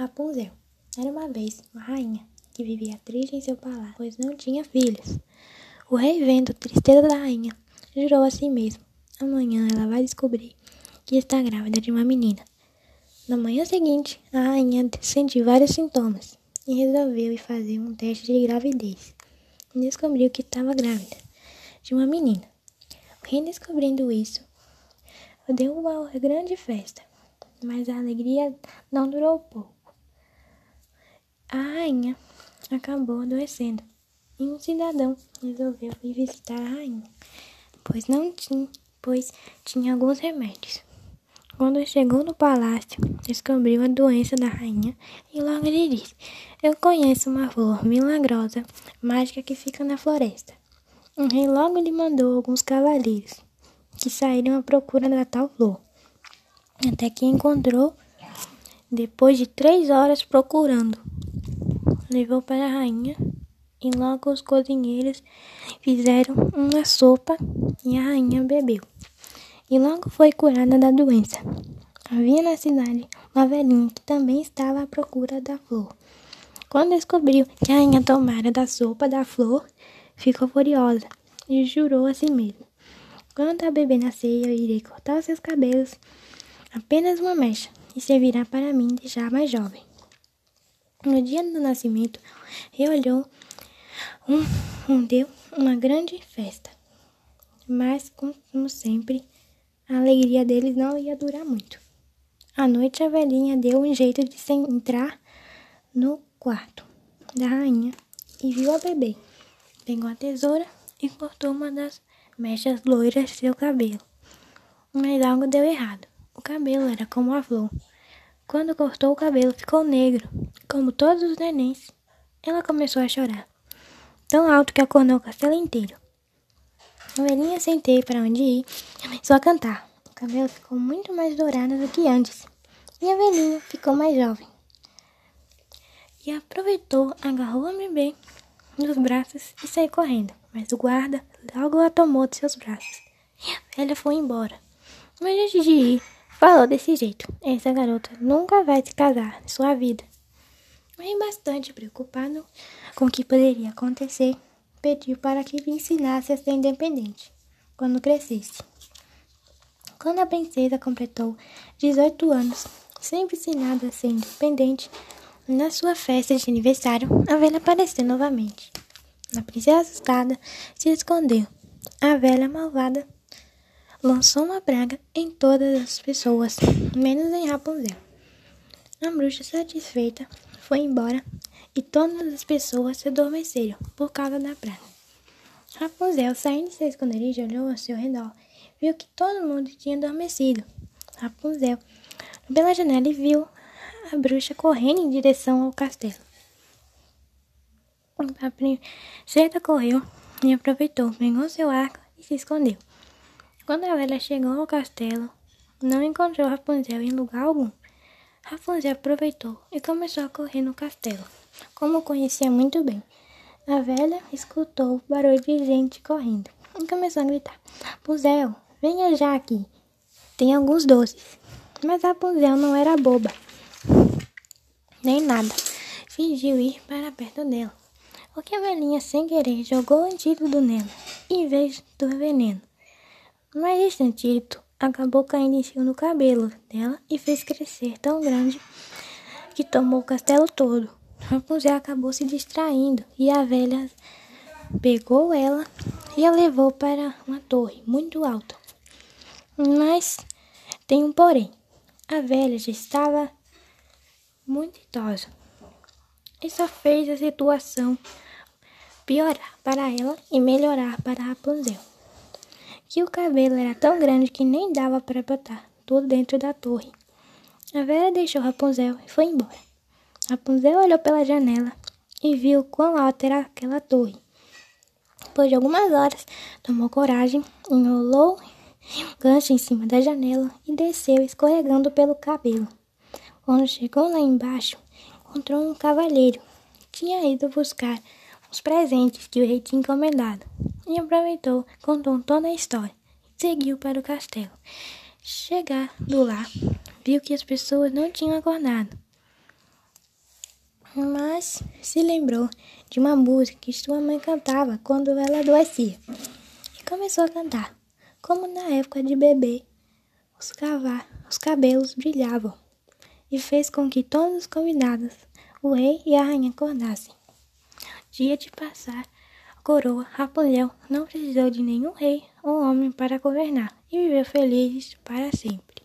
Rapunzel. Era uma vez uma rainha que vivia triste em seu palácio, pois não tinha filhos. O rei, vendo a tristeza da rainha, jurou a si mesmo: amanhã ela vai descobrir que está grávida de uma menina. Na manhã seguinte, a rainha sentiu vários sintomas e resolveu ir fazer um teste de gravidez. E descobriu que estava grávida de uma menina. O rei, descobrindo isso, deu uma grande festa, mas a alegria não durou pouco. A rainha acabou adoecendo e um cidadão resolveu ir visitar a rainha, pois não tinha, pois tinha alguns remédios. Quando chegou no palácio, descobriu a doença da rainha e logo lhe disse: Eu conheço uma flor milagrosa, mágica que fica na floresta. O rei logo lhe mandou alguns cavaleiros que saíram à procura da tal flor, até que encontrou depois de três horas procurando levou para a rainha e logo os cozinheiros fizeram uma sopa e a rainha bebeu. E logo foi curada da doença. Havia na cidade uma velhinha que também estava à procura da flor. Quando descobriu que a rainha tomara da sopa da flor, ficou furiosa e jurou a si mesma: Quando a bebê nascer, eu irei cortar seus cabelos, apenas uma mecha, e servirá para mim deixar mais jovem. No dia do nascimento, olhou um, um, deu uma grande festa. Mas, como sempre, a alegria deles não ia durar muito. À noite, a velhinha deu um jeito de se entrar no quarto da rainha e viu a bebê. Pegou a tesoura e cortou uma das mechas loiras de seu cabelo. Mas algo deu errado. O cabelo era como a flor. Quando cortou o cabelo, ficou negro, como todos os nenéns. Ela começou a chorar, tão alto que acordou o castelo inteiro. A velhinha sentei para onde ir e começou a cantar. O cabelo ficou muito mais dourado do que antes, e a velhinha ficou mais jovem. E aproveitou, agarrou a bebê nos braços e saiu correndo. Mas o guarda logo a tomou de seus braços. E a velha foi embora. Mas antes de ir, Falou desse jeito. Essa garota nunca vai se casar em sua vida. Mas bastante preocupado com o que poderia acontecer, pediu para que lhe ensinasse a ser independente quando crescesse. Quando a princesa completou 18 anos, sempre ensinada a ser independente, na sua festa de aniversário, a velha apareceu novamente. A princesa assustada se escondeu. A velha malvada lançou uma praga em todas as pessoas, menos em Rapunzel. A bruxa satisfeita foi embora e todas as pessoas se adormeceram por causa da praga. Rapunzel, saindo de seu esconderijo, olhou ao seu redor, viu que todo mundo tinha adormecido. Rapunzel, pela janela, e viu a bruxa correndo em direção ao castelo. A princesa correu e aproveitou, pegou seu arco e se escondeu. Quando a velha chegou ao castelo, não encontrou Rapunzel em lugar algum. Rapunzel aproveitou e começou a correr no castelo, como conhecia muito bem. A velha escutou o barulho de gente correndo e começou a gritar: Rapunzel, venha já aqui. Tem alguns doces. Mas Rapunzel não era boba, nem nada. Fingiu ir para perto dela. O que a velhinha, sem querer, jogou o antídoto nela, em vez do veneno. Mas esse antídoto acabou caindo em cima do cabelo dela e fez crescer tão grande que tomou o castelo todo. Rapunzel acabou se distraindo e a velha pegou ela e a levou para uma torre muito alta. Mas tem um porém. A velha já estava muito idosa. Isso fez a situação piorar para ela e melhorar para Rapunzel que o cabelo era tão grande que nem dava para botar tudo dentro da torre. A velha deixou Rapunzel e foi embora. Rapunzel olhou pela janela e viu quão alta era aquela torre. Depois de algumas horas, tomou coragem, enrolou um gancho em cima da janela e desceu escorregando pelo cabelo. Quando chegou lá embaixo, encontrou um cavalheiro que tinha ido buscar os presentes que o rei tinha encomendado e aproveitou, contou toda a história e seguiu para o castelo. Chegando lá, viu que as pessoas não tinham acordado. mas se lembrou de uma música que sua mãe cantava quando ela adoecia e começou a cantar. Como na época de bebê, os, os cabelos brilhavam e fez com que todos os convidados, o rei e a rainha, acordassem. Dia de passar a coroa, Rapunzel não precisou de nenhum rei ou homem para governar e viveu feliz para sempre.